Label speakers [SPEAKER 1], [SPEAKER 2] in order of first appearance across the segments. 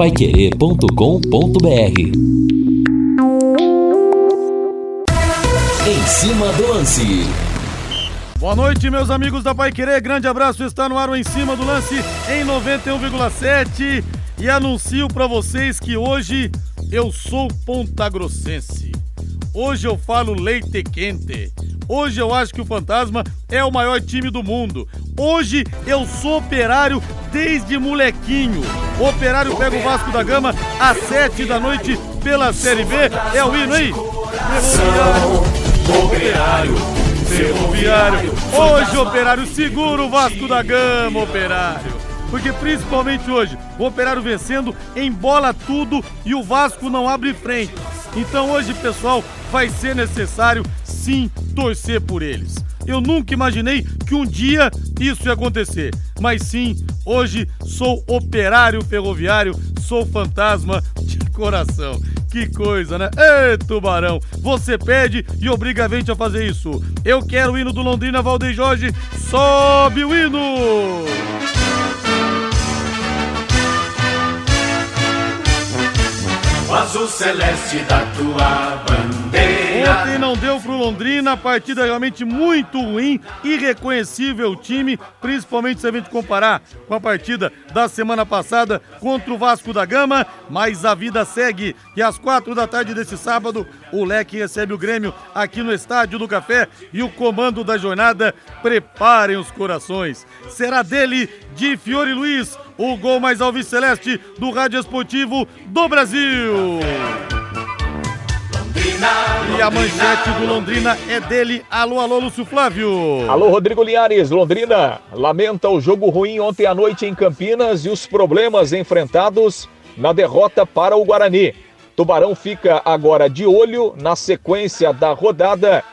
[SPEAKER 1] paiquerê.com.br Em cima do lance.
[SPEAKER 2] Boa noite, meus amigos da Pai Querer. Grande abraço. Está no ar o Em Cima do Lance em 91,7. E anuncio para vocês que hoje eu sou pontagrossense. Hoje eu falo leite quente. Hoje eu acho que o Fantasma é o maior time do mundo. Hoje eu sou operário desde molequinho. O operário pega o Vasco da Gama às sete da noite pela Série B. É o hino aí? Operário, ferroviário. Hoje, operário, segura o Vasco da Gama, operário. Porque principalmente hoje, o operário vencendo, embola tudo e o Vasco não abre frente. Então hoje, pessoal, vai ser necessário sim torcer por eles. Eu nunca imaginei que um dia isso ia acontecer. Mas sim, hoje sou operário ferroviário, sou fantasma de coração. Que coisa, né? Ê, tubarão! Você pede e obriga a gente a fazer isso. Eu quero o hino do Londrina Valdeir Jorge. Sobe o hino!
[SPEAKER 3] O azul celeste da tua bandeira.
[SPEAKER 2] Ontem não deu pro Londrina, partida realmente muito ruim, irreconhecível time, principalmente se a gente comparar com a partida da semana passada contra o Vasco da Gama, mas a vida segue e às quatro da tarde desse sábado o Leque recebe o Grêmio aqui no Estádio do Café e o comando da jornada preparem os corações. Será dele, de Fiore Luiz, o gol mais alviceleste do Rádio Esportivo do Brasil. E a manchete do Londrina é dele. Alô, alô, Lúcio Flávio.
[SPEAKER 4] Alô, Rodrigo Linhares. Londrina lamenta o jogo ruim ontem à noite em Campinas e os problemas enfrentados na derrota para o Guarani. Tubarão fica agora de olho na sequência da rodada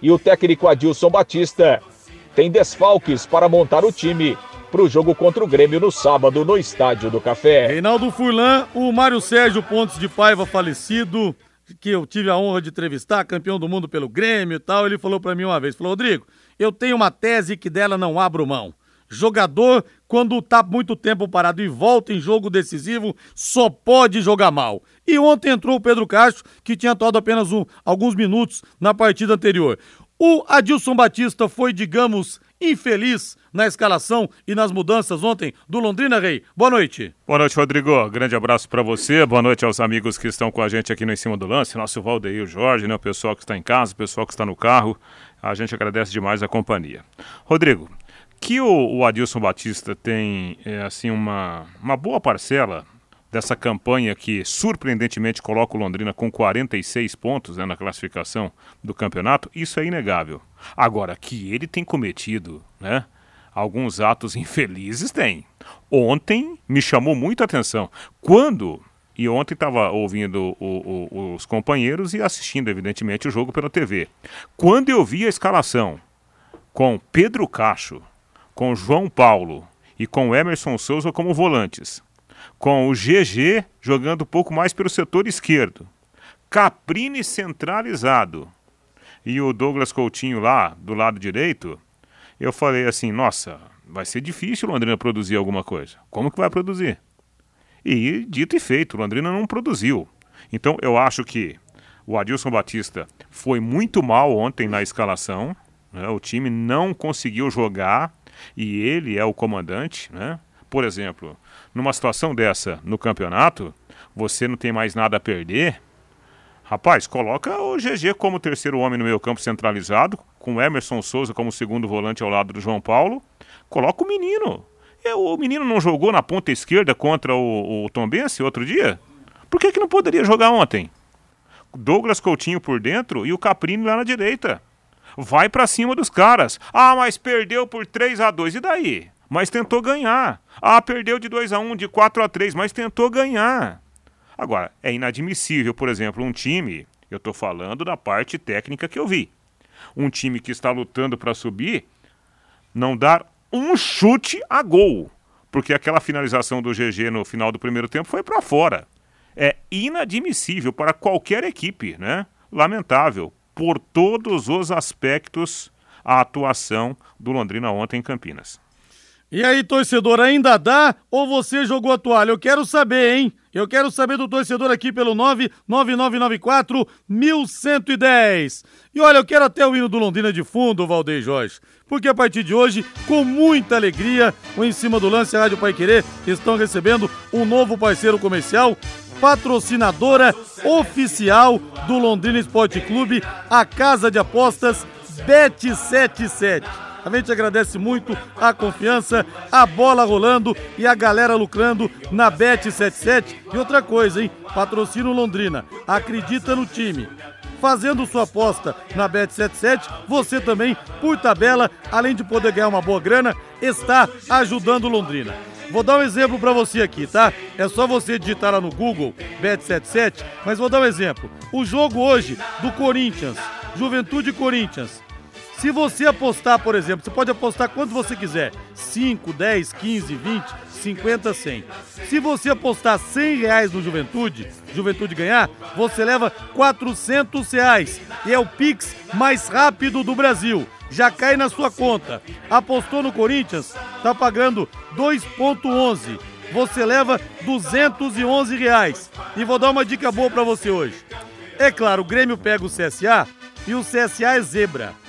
[SPEAKER 4] e o técnico Adilson Batista tem desfalques para montar o time para o jogo contra o Grêmio no sábado no Estádio do Café.
[SPEAKER 2] Reinaldo Furlan, o Mário Sérgio Pontes de Paiva falecido, que eu tive a honra de entrevistar, campeão do mundo pelo Grêmio e tal, ele falou para mim uma vez, falou, Rodrigo, eu tenho uma tese que dela não abro mão. Jogador, quando tá muito tempo parado e volta em jogo decisivo, só pode jogar mal. E ontem entrou o Pedro Castro, que tinha atuado apenas um, alguns minutos na partida anterior. O Adilson Batista foi, digamos, infeliz na escalação e nas mudanças ontem do Londrina Rei. Boa noite.
[SPEAKER 5] Boa noite, Rodrigo. Grande abraço para você. Boa noite aos amigos que estão com a gente aqui no Em Cima do Lance, nosso Valdeir Jorge, né, o pessoal que está em casa, o pessoal que está no carro. A gente agradece demais a companhia. Rodrigo, que o, o Adilson Batista tem é, assim uma, uma boa parcela dessa campanha que surpreendentemente coloca o Londrina com 46 pontos né, na classificação do campeonato, isso é inegável. Agora, que ele tem cometido né, alguns atos infelizes, tem. Ontem me chamou muito atenção. Quando. E ontem estava ouvindo o, o, os companheiros e assistindo, evidentemente, o jogo pela TV. Quando eu vi a escalação com Pedro Cacho, com João Paulo e com Emerson Souza como volantes, com o GG jogando um pouco mais pelo setor esquerdo, Caprini centralizado e o Douglas Coutinho lá do lado direito, eu falei assim: nossa, vai ser difícil o Londrina produzir alguma coisa. Como que vai produzir? E dito e feito, o Londrina não produziu. Então eu acho que o Adilson Batista foi muito mal ontem na escalação. Né? O time não conseguiu jogar e ele é o comandante. Né? Por exemplo, numa situação dessa no campeonato, você não tem mais nada a perder. Rapaz, coloca o GG como terceiro homem no meio campo centralizado, com Emerson Souza como segundo volante ao lado do João Paulo. Coloca o menino. O menino não jogou na ponta esquerda contra o, o Tom Bense outro dia? Por que, que não poderia jogar ontem? Douglas Coutinho por dentro e o Caprini lá na direita. Vai para cima dos caras. Ah, mas perdeu por 3 a 2 E daí? Mas tentou ganhar. Ah, perdeu de 2 a 1 de 4 a 3 mas tentou ganhar. Agora, é inadmissível, por exemplo, um time, eu estou falando da parte técnica que eu vi, um time que está lutando para subir, não dar um chute a gol, porque aquela finalização do GG no final do primeiro tempo foi para fora. É inadmissível para qualquer equipe, né? Lamentável por todos os aspectos a atuação do Londrina ontem em Campinas.
[SPEAKER 2] E aí, torcedor, ainda dá ou você jogou a toalha? Eu quero saber, hein? Eu quero saber do torcedor aqui pelo 99994 1110. E olha, eu quero até o hino do Londrina de fundo, Valdeir Jorge. Porque a partir de hoje, com muita alegria, o Em Cima do Lance e a Rádio Pai Querer estão recebendo um novo parceiro comercial, patrocinadora oficial do Londrina Esporte Clube, a casa de apostas Bet77. A gente agradece muito a confiança, a bola rolando e a galera lucrando na Bet77. E outra coisa, hein? Patrocínio Londrina. Acredita no time. Fazendo sua aposta na Bet77, você também, por tabela, além de poder ganhar uma boa grana, está ajudando Londrina. Vou dar um exemplo para você aqui, tá? É só você digitar lá no Google Bet77, mas vou dar um exemplo. O jogo hoje do Corinthians, Juventude Corinthians, se você apostar, por exemplo, você pode apostar quanto você quiser: 5, 10, 15, 20, 50, 100. Se você apostar 100 reais no Juventude, Juventude ganhar, você leva 400 reais. E é o Pix mais rápido do Brasil. Já cai na sua conta. Apostou no Corinthians, tá pagando 2,11. Você leva 211 reais. E vou dar uma dica boa para você hoje. É claro, o Grêmio pega o CSA e o CSA é zebra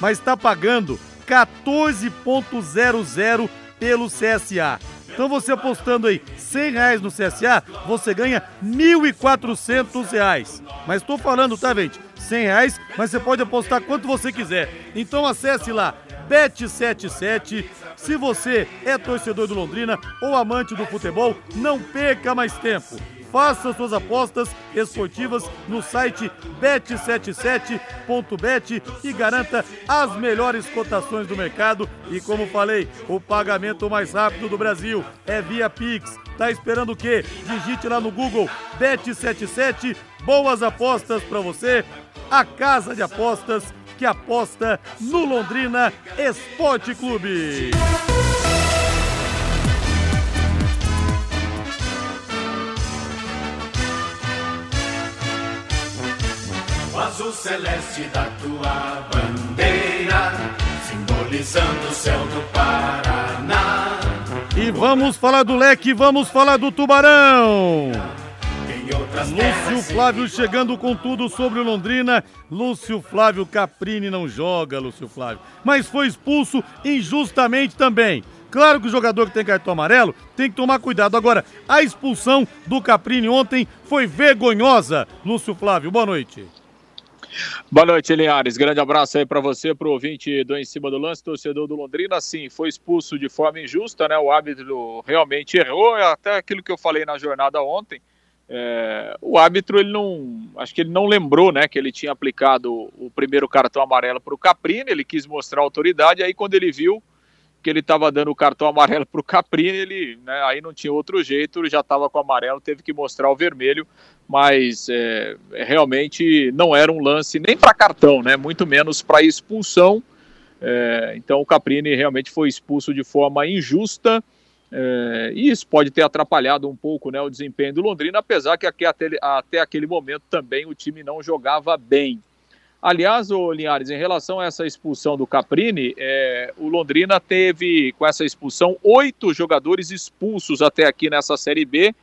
[SPEAKER 2] mas está pagando 14,00 pelo CSA. Então você apostando aí 100 reais no CSA, você ganha 1.400 reais. Mas estou falando, tá, gente? 100 reais, mas você pode apostar quanto você quiser. Então acesse lá, Bet77. Se você é torcedor do Londrina ou amante do futebol, não perca mais tempo. Faça suas apostas esportivas no site bet77.bet e garanta as melhores cotações do mercado. E como falei, o pagamento mais rápido do Brasil é via Pix. Tá esperando o quê? Digite lá no Google Bet77. Boas apostas para você. A casa de apostas que aposta no Londrina Esporte Clube.
[SPEAKER 3] Azul celeste da tua bandeira, simbolizando o céu do Paraná.
[SPEAKER 2] E vamos falar do leque, vamos falar do tubarão. Lúcio Flávio chegando com tudo sobre o Londrina. Lúcio Flávio Caprini não joga, Lúcio Flávio. Mas foi expulso injustamente também. Claro que o jogador que tem cartão amarelo tem que tomar cuidado. Agora, a expulsão do Caprini ontem foi vergonhosa. Lúcio Flávio, boa noite.
[SPEAKER 4] Boa noite, Linhares. Grande abraço aí para você, para o ouvinte do Em Cima do Lance, torcedor do Londrina. Sim, foi expulso de forma injusta, né? O árbitro realmente errou, é até aquilo que eu falei na jornada ontem. É, o árbitro, ele não. Acho que ele não lembrou, né, que ele tinha aplicado o primeiro cartão amarelo para o Caprini, ele quis mostrar autoridade, aí quando ele viu que ele estava dando o cartão amarelo para o Caprini, ele, né, aí não tinha outro jeito, ele já estava com o amarelo, teve que mostrar o vermelho, mas é, realmente não era um lance nem para cartão, né, muito menos para expulsão. É, então o Caprini realmente foi expulso de forma injusta. É, e isso pode ter atrapalhado um pouco né, o desempenho do Londrina, apesar que até, até aquele momento também o time não jogava bem. Aliás, o Linhares, em relação a essa expulsão do Caprini, é, o Londrina teve, com essa expulsão, oito jogadores expulsos até aqui nessa Série B.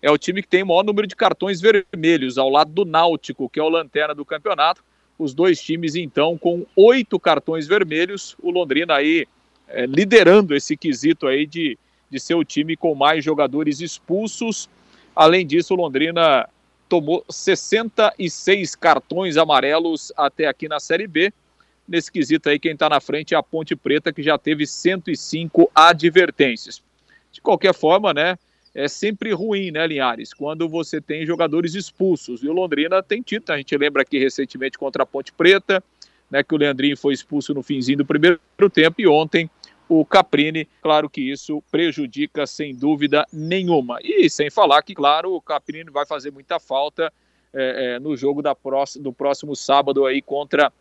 [SPEAKER 4] É o time que tem o maior número de cartões vermelhos, ao lado do Náutico, que é o lanterna do campeonato. Os dois times, então, com oito cartões vermelhos. O Londrina aí é, liderando esse quesito aí de, de ser o time com mais jogadores expulsos. Além disso, o Londrina tomou 66 cartões amarelos até aqui na Série B. Nesse quesito aí, quem está na frente é a Ponte Preta, que já teve 105 advertências. De qualquer forma, né, é sempre ruim, né, Linhares, quando você tem jogadores expulsos. E o Londrina tem tido, a gente lembra aqui recentemente contra a Ponte Preta, né, que o Leandrinho foi expulso no finzinho do primeiro tempo e ontem o Caprini. Claro que isso prejudica sem dúvida nenhuma. E sem falar que, claro, o Caprini vai fazer muita falta é, é, no jogo da próxima, do próximo sábado aí contra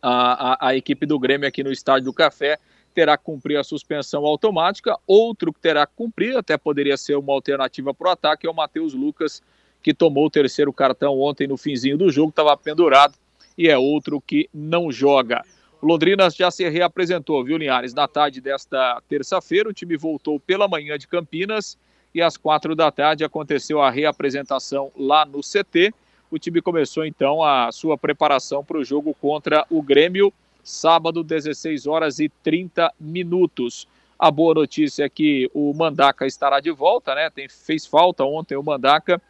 [SPEAKER 4] a, a, a equipe do Grêmio aqui no Estádio do Café. Terá que cumprir a suspensão automática. Outro que terá que cumprir, até poderia ser uma alternativa para o ataque, é o Matheus Lucas, que tomou o terceiro cartão ontem no finzinho do jogo, estava pendurado e é outro que não joga. O Londrina já se reapresentou, viu, Linhares? Na tarde desta terça-feira, o time voltou pela manhã de Campinas e às quatro da tarde aconteceu a reapresentação lá no CT. O time começou então a sua preparação para o jogo contra o Grêmio, sábado, 16 horas e 30 minutos. A boa notícia é que o Mandaca estará de volta, né? Tem, fez falta ontem o Mandaca,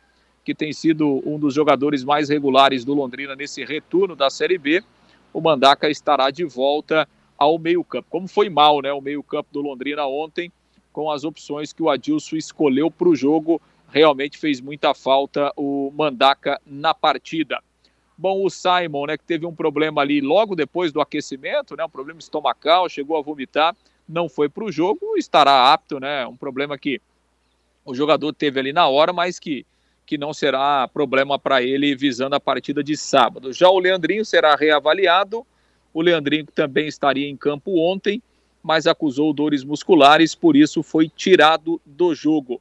[SPEAKER 4] que tem sido um dos jogadores mais regulares do Londrina nesse retorno da Série B o Mandaca estará de volta ao meio-campo. Como foi mal, né? O meio-campo do Londrina ontem, com as opções que o Adilson escolheu para o jogo, realmente fez muita falta o Mandaca na partida. Bom, o Simon, né, que teve um problema ali logo depois do aquecimento, né, um problema estomacal, chegou a vomitar, não foi para o jogo, estará apto, né, um problema que o jogador teve ali na hora, mas que que não será problema para ele visando a partida de sábado. Já o Leandrinho será reavaliado. O Leandrinho também estaria em campo ontem, mas acusou dores musculares, por isso foi tirado do jogo.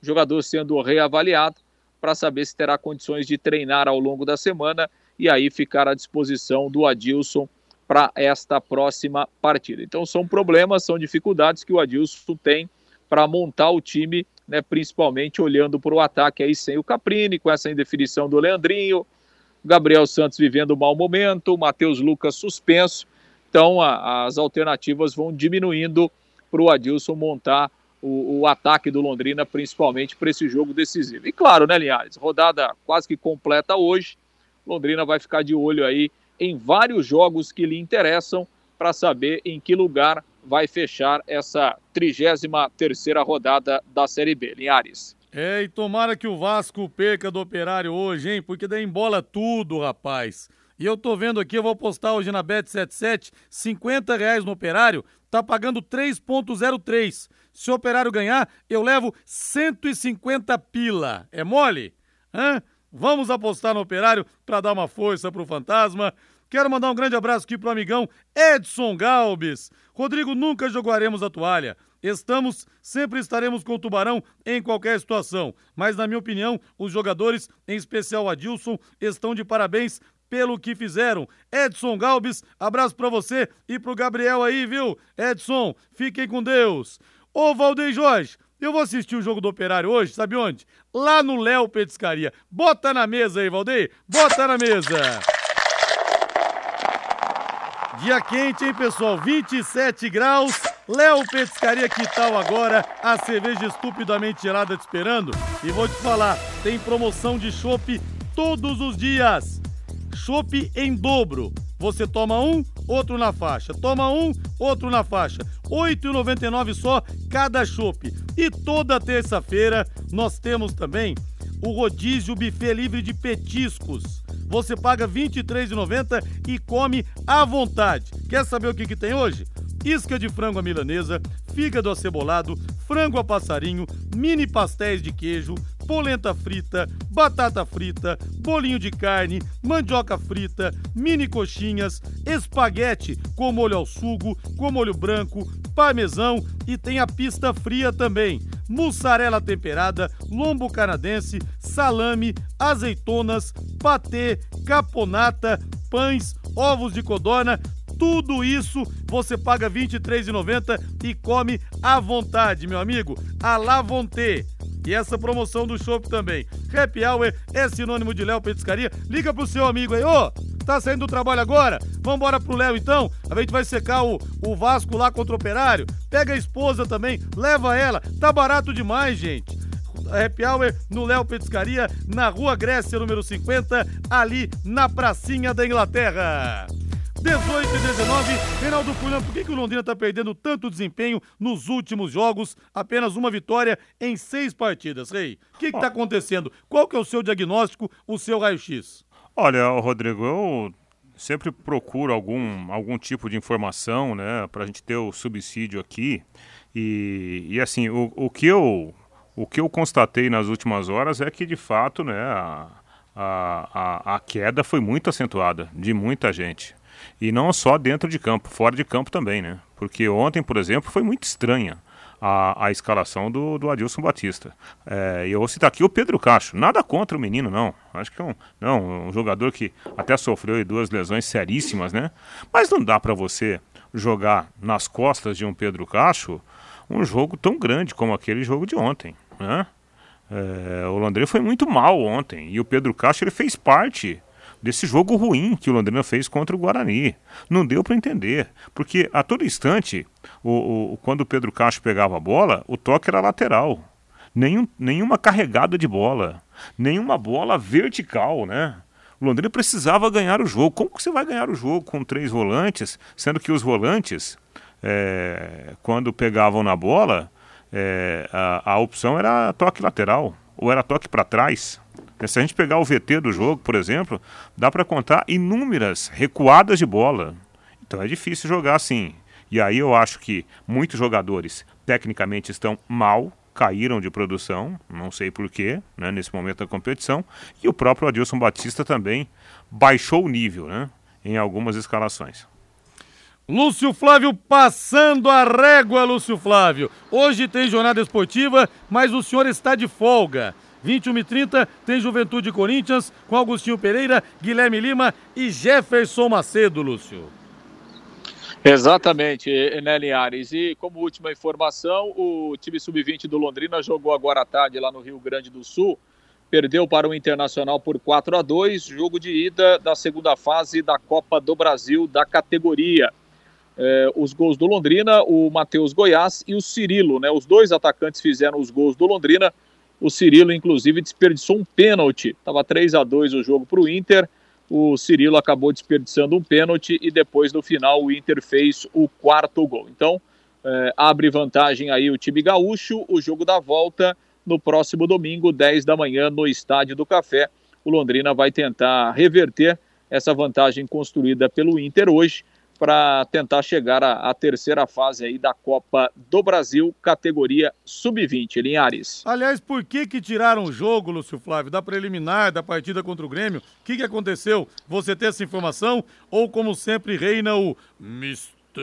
[SPEAKER 4] O jogador sendo reavaliado para saber se terá condições de treinar ao longo da semana e aí ficar à disposição do Adilson para esta próxima partida. Então são problemas, são dificuldades que o Adilson tem para montar o time né, principalmente olhando para o ataque aí sem o Caprini, com essa indefinição do Leandrinho, Gabriel Santos vivendo um mau momento, Matheus Lucas suspenso. Então a, as alternativas vão diminuindo para o Adilson montar o, o, ataque do Londrina, principalmente para esse jogo decisivo. E claro, né, Linhares? Rodada quase que completa hoje. Londrina vai ficar de olho aí em vários jogos que lhe interessam para saber em que lugar vai fechar essa 33 terceira rodada da Série B. Linhares.
[SPEAKER 2] É, e tomara que o Vasco perca do Operário hoje, hein? Porque daí embola tudo, rapaz. E eu tô vendo aqui, eu vou postar hoje na Bet77, 50 reais no Operário, tá pagando 3.03. Se o Operário ganhar, eu levo 150 pila. É mole? Hã? Vamos apostar no Operário para dar uma força pro Fantasma. Quero mandar um grande abraço aqui pro amigão Edson Galbis. Rodrigo, nunca jogaremos a toalha. Estamos, sempre estaremos com o Tubarão em qualquer situação. Mas, na minha opinião, os jogadores, em especial Adilson, estão de parabéns pelo que fizeram. Edson Galbis, abraço para você e pro Gabriel aí, viu? Edson, fiquem com Deus. Ô, Valdeir Jorge, eu vou assistir o jogo do Operário hoje, sabe onde? Lá no Léo Petiscaria. Bota na mesa aí, Valdeir. Bota na mesa. Dia quente, hein, pessoal? 27 graus. Léo Petiscaria, que tal agora? A cerveja estupidamente gelada te esperando. E vou te falar, tem promoção de chopp todos os dias. Chopp em dobro. Você toma um, outro na faixa. Toma um, outro na faixa. R$ 8,99 só cada chopp. E toda terça-feira nós temos também o rodízio buffet livre de petiscos você paga R$ 23,90 e come à vontade. Quer saber o que, que tem hoje? Isca de frango à milanesa, fígado acebolado, frango a passarinho, mini pastéis de queijo, polenta frita, batata frita, bolinho de carne, mandioca frita, mini coxinhas, espaguete com molho ao sugo, com molho branco, parmesão e tem a pista fria também mussarela temperada, lombo canadense, salame, azeitonas, patê, caponata, pães, ovos de codorna, tudo isso você paga R$ 23,90 e come à vontade, meu amigo. A la vontade. E essa promoção do shopping também. Happy Hour é sinônimo de Léo Petiscaria. Liga pro seu amigo aí, ô! Tá saindo do trabalho agora? Vambora pro Léo então. A gente vai secar o, o Vasco lá contra o Operário. Pega a esposa também, leva ela. Tá barato demais, gente. Happy Hour no Léo Petiscaria, na Rua Grécia, número 50, ali na pracinha da Inglaterra. 18 e 19. Reinaldo Fulano, por que, que o Londrina está perdendo tanto desempenho nos últimos jogos? Apenas uma vitória em seis partidas. Rei, o que está acontecendo? Qual que é o seu diagnóstico, o seu raio-x?
[SPEAKER 5] Olha, Rodrigo, eu sempre procuro algum, algum tipo de informação, né, para a gente ter o subsídio aqui. E, e assim, o, o, que eu, o que eu constatei nas últimas horas é que, de fato, né, a, a, a, a queda foi muito acentuada de muita gente. E não só dentro de campo, fora de campo também, né? Porque ontem, por exemplo, foi muito estranha a, a escalação do, do Adilson Batista. É, eu vou citar aqui o Pedro Cacho. Nada contra o menino, não. Acho que é um, não, um jogador que até sofreu duas lesões seríssimas, né? Mas não dá para você jogar nas costas de um Pedro Cacho um jogo tão grande como aquele jogo de ontem, né? É, o Londrina foi muito mal ontem e o Pedro Cacho ele fez parte desse jogo ruim que o Londrina fez contra o Guarani. Não deu para entender, porque a todo instante, o, o, quando o Pedro Castro pegava a bola, o toque era lateral. Nenhum, nenhuma carregada de bola, nenhuma bola vertical, né? O Londrina precisava ganhar o jogo. Como que você vai ganhar o jogo com três volantes, sendo que os volantes, é, quando pegavam na bola, é, a, a opção era toque lateral ou era toque para trás. Se a gente pegar o VT do jogo, por exemplo, dá para contar inúmeras recuadas de bola. Então é difícil jogar assim. E aí eu acho que muitos jogadores tecnicamente estão mal, caíram de produção, não sei porquê, né, nesse momento da competição. E o próprio Adilson Batista também baixou o nível né, em algumas escalações.
[SPEAKER 2] Lúcio Flávio passando a régua, Lúcio Flávio. Hoje tem jornada esportiva, mas o senhor está de folga. 21 e 30 tem Juventude Corinthians com Augustinho Pereira, Guilherme Lima e Jefferson Macedo, Lúcio.
[SPEAKER 4] Exatamente, né, Linhares? E como última informação, o time sub-20 do Londrina jogou agora à tarde lá no Rio Grande do Sul, perdeu para o Internacional por 4 a 2 jogo de ida da segunda fase da Copa do Brasil da categoria. É, os gols do Londrina, o Matheus Goiás e o Cirilo, né? Os dois atacantes fizeram os gols do Londrina. O Cirilo, inclusive, desperdiçou um pênalti. Estava 3 a 2 o jogo para o Inter. O Cirilo acabou desperdiçando um pênalti e depois, no final, o Inter fez o quarto gol. Então, é, abre vantagem aí o time gaúcho. O jogo da volta no próximo domingo, 10 da manhã, no Estádio do Café. O Londrina vai tentar reverter essa vantagem construída pelo Inter hoje para tentar chegar à, terceira fase aí da Copa do Brasil, categoria sub-20, Linhares.
[SPEAKER 2] Aliás, por que que tiraram o jogo, Lúcio Flávio, da preliminar da partida contra o Grêmio? O que que aconteceu? Você tem essa informação? Ou, como sempre, reina o mistério,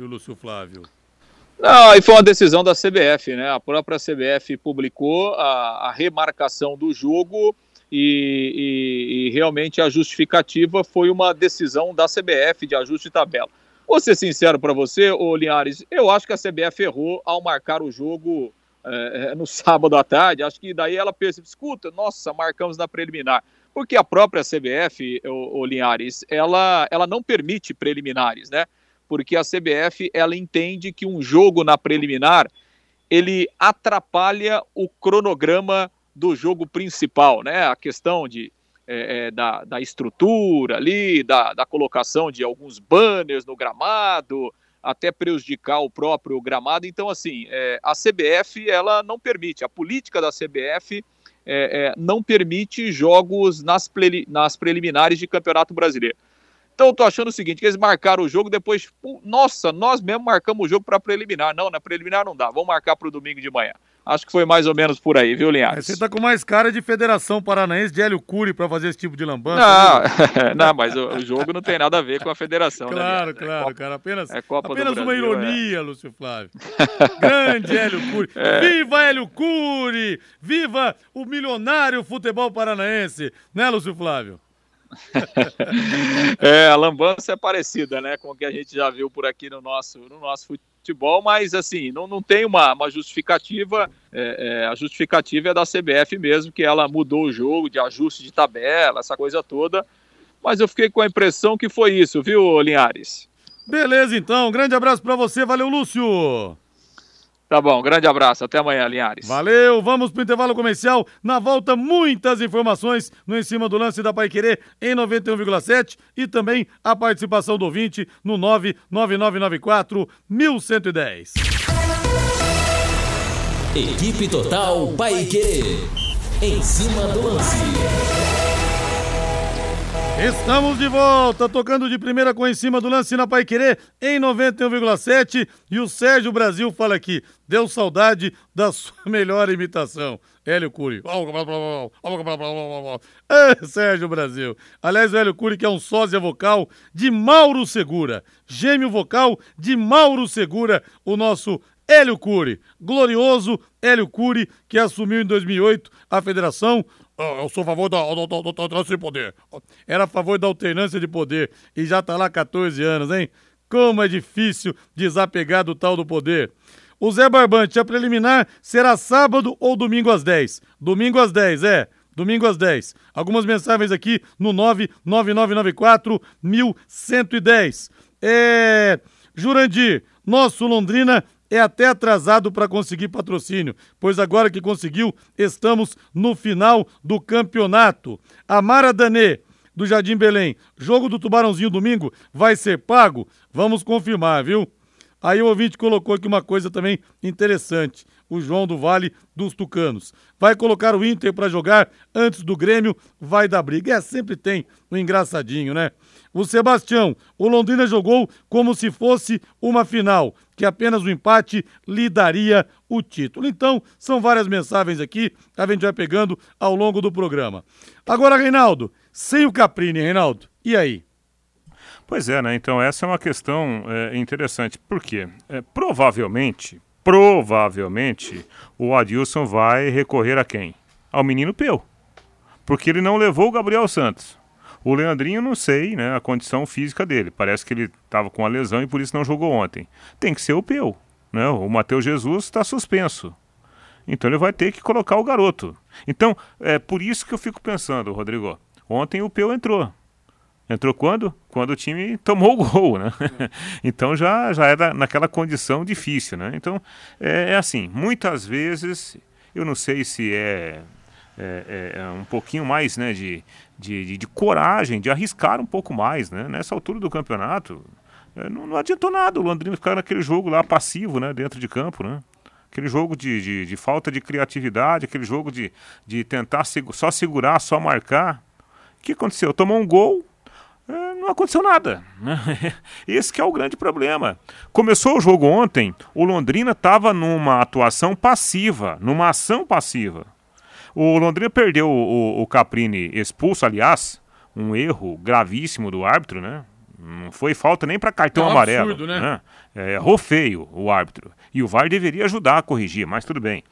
[SPEAKER 2] Lúcio Flávio?
[SPEAKER 4] Não, aí foi uma decisão da CBF, né? A própria CBF publicou a, a remarcação do jogo e, e, e, realmente a justificativa foi uma decisão da CBF de ajuste de tabela. Vou ser sincero para você, ô Linhares, eu acho que a CBF errou ao marcar o jogo é, no sábado à tarde. Acho que daí ela percebeu, escuta, nossa, marcamos na preliminar. Porque a própria CBF, ô, ô Linhares, ela, ela não permite preliminares, né? Porque a CBF, ela entende que um jogo na preliminar, ele atrapalha o cronograma do jogo principal, né? A questão de, é, é, da, da estrutura ali, da, da colocação de alguns banners no gramado, até prejudicar o próprio gramado. Então, assim, é, a CBF ela não permite, a política da CBF é, é, não permite jogos nas, nas preliminares de Campeonato Brasileiro. Então, eu tô achando o seguinte, que eles marcaram o jogo, depois, nossa, nós mesmo marcamos o jogo para preliminar. Não, na preliminar não dá, vamos marcar para o domingo de manhã. Acho que foi mais ou menos por aí, viu, Linhares?
[SPEAKER 2] Você tá com mais cara de Federação Paranaense de Hélio Cury para fazer esse tipo de lambança.
[SPEAKER 4] Não, não mas o, o, jogo não tem nada a ver com a Federação,
[SPEAKER 2] claro,
[SPEAKER 4] né?
[SPEAKER 2] Claro, claro, cara. Apenas, é apenas Brasil, uma é. ironia, é. Lúcio Flávio. Grande Hélio Cury. É. Viva Hélio Cury! Viva o milionário futebol paranaense, né, Lúcio Flávio?
[SPEAKER 4] é, a lambança é parecida, né, com o que a gente já viu por aqui no nosso, no nosso futebol, mas assim, não, não tem uma, uma justificativa, é, é, a justificativa é da CBF mesmo, que ela mudou o jogo de ajuste de tabela, essa coisa toda, mas eu fiquei com a impressão que foi isso, viu, Linhares?
[SPEAKER 2] Beleza, então, grande abraço para você, valeu, Lúcio!
[SPEAKER 4] Tá bom, grande abraço, até amanhã, Linhares.
[SPEAKER 2] Valeu, vamos pro intervalo comercial. Na volta, muitas informações no Em Cima do Lance da Pai Querer em 91,7 e também a participação do ouvinte no 99994 1110.
[SPEAKER 1] Equipe Total Paiquerê. Em cima do lance.
[SPEAKER 2] Estamos de volta, tocando de primeira com em cima do lance na Pai Querer em 91,7 e o Sérgio Brasil fala aqui, deu saudade da sua melhor imitação. Hélio Cury. É, Sérgio Brasil. Aliás, o Hélio Cury que é um sósia vocal de Mauro Segura, gêmeo vocal de Mauro Segura, o nosso Hélio Cury, glorioso Hélio Cury, que assumiu em 2008 a federação. Oh, eu sou a favor da alternância de poder. Era a favor da alternância de poder e já está lá 14 anos, hein? Como é difícil desapegar do tal do poder. O Zé Barbante, a preliminar será sábado ou domingo às 10? Domingo às 10, é. Domingo às 10. Algumas mensagens aqui no 99994 1110. É. Jurandir, nosso Londrina é até atrasado para conseguir patrocínio, pois agora que conseguiu, estamos no final do campeonato. Amara Danê, do Jardim Belém, jogo do Tubarãozinho domingo vai ser pago? Vamos confirmar, viu? Aí o ouvinte colocou aqui uma coisa também interessante. O João do Vale dos Tucanos. Vai colocar o Inter para jogar antes do Grêmio, vai dar briga. É, sempre tem um engraçadinho, né? O Sebastião, o Londrina jogou como se fosse uma final, que apenas o empate lhe daria o título. Então, são várias mensagens aqui, a gente vai pegando ao longo do programa. Agora, Reinaldo, sem o Caprini, Reinaldo, e aí?
[SPEAKER 5] Pois é, né? Então essa é uma questão é, interessante. Por quê? É, provavelmente, provavelmente, o Adilson vai recorrer a quem? Ao menino Peu. Porque ele não levou o Gabriel Santos. O Leandrinho, não sei, né? A condição física dele. Parece que ele estava com a lesão e por isso não jogou ontem. Tem que ser o Peu. Né? O Matheus Jesus está suspenso. Então ele vai ter que colocar o garoto. Então, é por isso que eu fico pensando, Rodrigo. Ontem o Peu entrou. Entrou quando? Quando o time tomou o gol, né? então já, já era naquela condição difícil, né? Então é, é assim, muitas vezes, eu não sei se é, é, é, é um pouquinho mais né, de, de, de, coragem, de arriscar um pouco mais, né? Nessa altura do campeonato, é, não, não, adiantou nada o Londrina ficar naquele jogo lá passivo, né? Dentro de campo, né? Aquele jogo de, de, de falta de criatividade, aquele jogo de, de tentar só segurar, só marcar. O que aconteceu? Tomou um gol, é, não aconteceu nada. Né? Esse que é o grande problema. Começou o jogo ontem, o Londrina estava numa atuação passiva, numa ação passiva. O Londrina perdeu o, o Caprini expulso, aliás, um erro gravíssimo do árbitro, né? Não foi falta nem para cartão é um amarelo. Absurdo, né? né? É, errou feio o árbitro. E o VAR deveria ajudar a corrigir, mas tudo bem.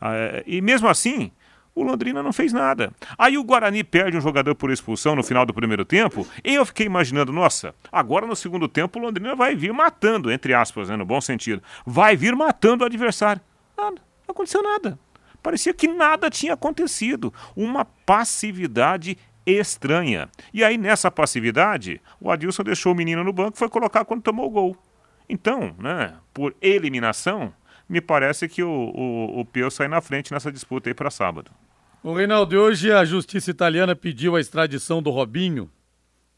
[SPEAKER 5] Ah, e mesmo assim, o Londrina não fez nada. Aí o Guarani perde um jogador por expulsão no final do primeiro tempo, e eu fiquei imaginando, nossa, agora no segundo tempo o Londrina vai vir matando, entre aspas, né, no bom sentido. Vai vir matando o adversário. Nada, não aconteceu nada. Parecia que nada tinha acontecido. Uma passividade estranha. E aí, nessa passividade, o Adilson deixou o menino no banco e foi colocar quando tomou o gol. Então, né, por eliminação, me parece que o, o, o sai na frente nessa disputa aí para sábado.
[SPEAKER 2] O Reinaldo, hoje a justiça italiana pediu a extradição do Robinho.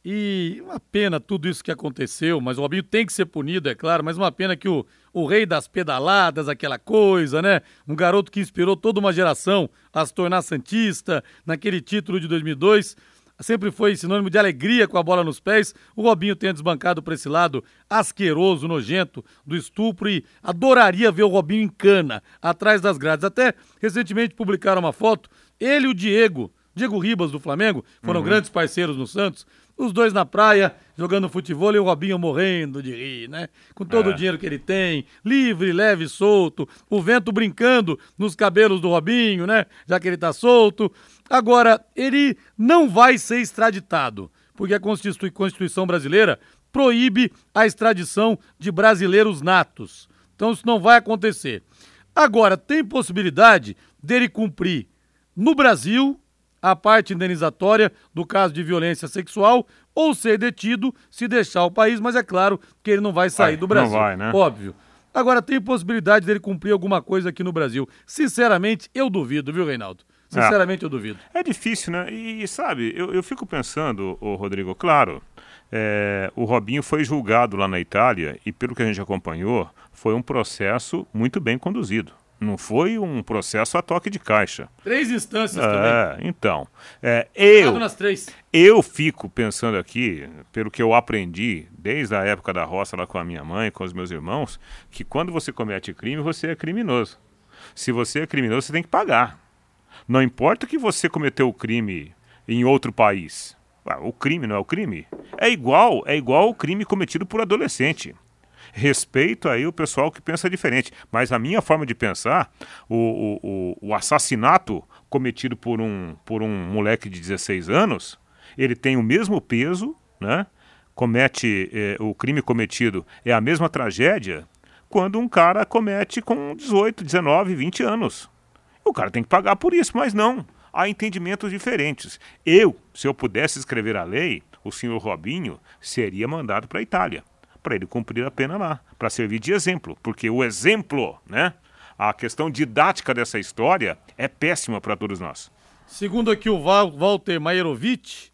[SPEAKER 2] E uma pena tudo isso que aconteceu, mas o Robinho tem que ser punido, é claro, mas uma pena que o, o rei das pedaladas, aquela coisa, né? Um garoto que inspirou toda uma geração a se tornar santista naquele título de 2002, sempre foi sinônimo de alegria com a bola nos pés. O Robinho tem desbancado para esse lado asqueroso, nojento do estupro e adoraria ver o Robinho em cana, atrás das grades. Até recentemente publicaram uma foto, ele e o Diego, Diego Ribas do Flamengo, foram uhum. grandes parceiros no Santos os dois na praia, jogando futebol e o Robinho morrendo de rir, né? Com todo é. o dinheiro que ele tem, livre, leve, solto, o vento brincando nos cabelos do Robinho, né? Já que ele tá solto. Agora, ele não vai ser extraditado, porque a Constituição brasileira proíbe a extradição de brasileiros natos. Então isso não vai acontecer. Agora, tem possibilidade dele cumprir no Brasil a parte indenizatória do caso de violência sexual ou ser detido se deixar o país, mas é claro que ele não vai sair vai, do Brasil.
[SPEAKER 5] Não vai, né?
[SPEAKER 2] Óbvio. Agora, tem possibilidade dele cumprir alguma coisa aqui no Brasil. Sinceramente, eu duvido, viu, Reinaldo? Sinceramente, é. eu duvido.
[SPEAKER 5] É difícil, né? E, sabe, eu, eu fico pensando, o Rodrigo, claro, é, o Robinho foi julgado lá na Itália e, pelo que a gente acompanhou, foi um processo muito bem conduzido. Não foi um processo a toque de caixa.
[SPEAKER 2] Três instâncias
[SPEAKER 5] é,
[SPEAKER 2] também.
[SPEAKER 5] Então, é, eu,
[SPEAKER 2] nas três.
[SPEAKER 5] eu fico pensando aqui, pelo que eu aprendi desde a época da roça lá com a minha mãe, com os meus irmãos, que quando você comete crime, você é criminoso. Se você é criminoso, você tem que pagar. Não importa que você cometeu o crime em outro país. Ah, o crime não é o crime? É igual, é igual o crime cometido por adolescente. Respeito aí o pessoal que pensa diferente, mas a minha forma de pensar, o, o, o assassinato cometido por um, por um moleque de 16 anos, ele tem o mesmo peso, né? comete eh, o crime cometido é a mesma tragédia quando um cara comete com 18, 19, 20 anos. O cara tem que pagar por isso, mas não. Há entendimentos diferentes. Eu, se eu pudesse escrever a lei, o senhor Robinho seria mandado para a Itália, para ele cumprir a pena lá, para servir de exemplo, porque o exemplo, né? A questão didática dessa história é péssima para todos nós.
[SPEAKER 2] Segundo aqui o Walter Mairovic,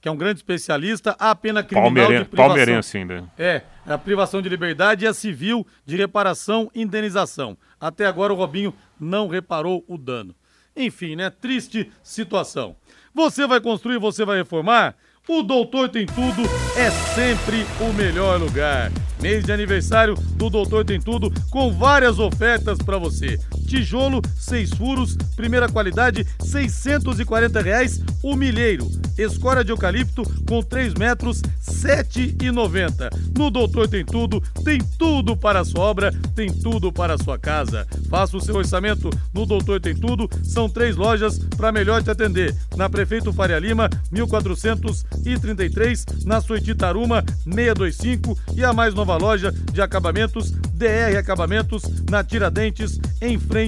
[SPEAKER 2] que é um grande especialista, a pena criminal Palmeiren, de
[SPEAKER 5] privação. Palmeirense ainda.
[SPEAKER 2] É, a privação de liberdade e a civil de reparação e indenização. Até agora o Robinho não reparou o dano. Enfim, né? Triste situação. Você vai construir, você vai reformar? O Doutor Tem Tudo é sempre o melhor lugar. Mês de aniversário do Doutor Tem Tudo com várias ofertas para você. Tijolo, seis furos, primeira qualidade, 640 reais o milheiro. Escória de eucalipto com 3 metros, 7,90. No Doutor Tem Tudo, tem tudo para a sua obra, tem tudo para a sua casa. Faça o seu orçamento no Doutor Tem Tudo. São três lojas para melhor te atender. Na Prefeito Faria Lima, 1433, na Soititaruma, 625 e a mais nova loja de acabamentos DR Acabamentos na Tiradentes, em frente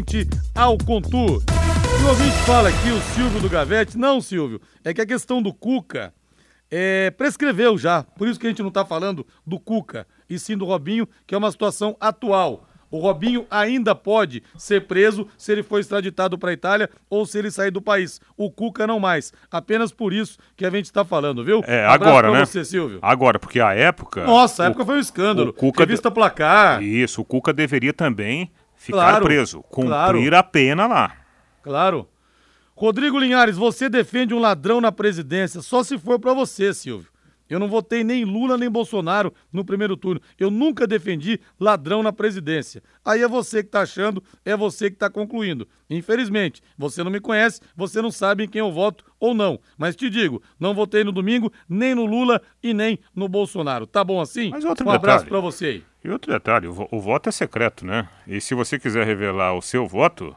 [SPEAKER 2] ao Contur. E o ouvinte fala aqui, o Silvio do Gavete, não, Silvio, é que a questão do Cuca é, prescreveu já, por isso que a gente não está falando do Cuca, e sim do Robinho, que é uma situação atual. O Robinho ainda pode ser preso se ele for extraditado para a Itália ou se ele sair do país. O Cuca não mais. Apenas por isso que a gente está falando, viu?
[SPEAKER 5] É, Abraço agora, né? você, Silvio. Agora, porque a época.
[SPEAKER 2] Nossa, a época foi um escândalo. O Cuca Revista de... placar.
[SPEAKER 5] Isso, o Cuca deveria também ficar claro, preso, cumprir claro. a pena lá.
[SPEAKER 2] Claro. Rodrigo Linhares, você defende um ladrão na presidência só se for para você, Silvio. Eu não votei nem Lula nem Bolsonaro no primeiro turno. Eu nunca defendi ladrão na presidência. Aí é você que está achando, é você que está concluindo. Infelizmente, você não me conhece, você não sabe em quem eu voto ou não. Mas te digo, não votei no domingo, nem no Lula e nem no Bolsonaro. Tá bom assim? Um abraço para você aí.
[SPEAKER 5] E outro detalhe, o, o voto é secreto, né? E se você quiser revelar o seu voto,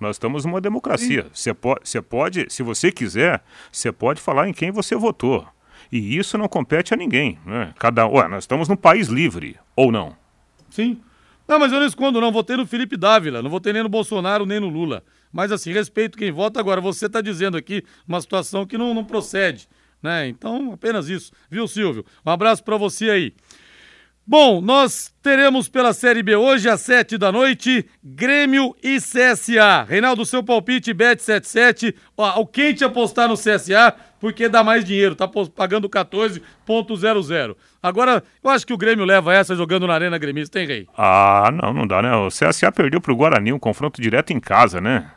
[SPEAKER 5] nós estamos numa democracia. Você pode, pode, se você quiser, você pode falar em quem você votou. E isso não compete a ninguém. Né? Cada, ué, nós estamos num país livre, ou não?
[SPEAKER 2] Sim. Não, mas eu não escondo, não. Votei no Felipe Dávila, não votei nem no Bolsonaro, nem no Lula. Mas assim, respeito quem vota agora. Você está dizendo aqui uma situação que não, não procede. Né? Então, apenas isso. Viu, Silvio? Um abraço para você aí. Bom, nós teremos pela Série B hoje, às 7 da noite, Grêmio e CSA. Reinaldo, seu palpite, Bet77. Ó, o quente apostar no CSA, porque dá mais dinheiro, tá pagando 14,00. Agora, eu acho que o Grêmio leva essa jogando na Arena Gremista, tem rei?
[SPEAKER 5] Ah, não, não dá, né? O CSA perdeu pro Guarani, um confronto direto em casa, né?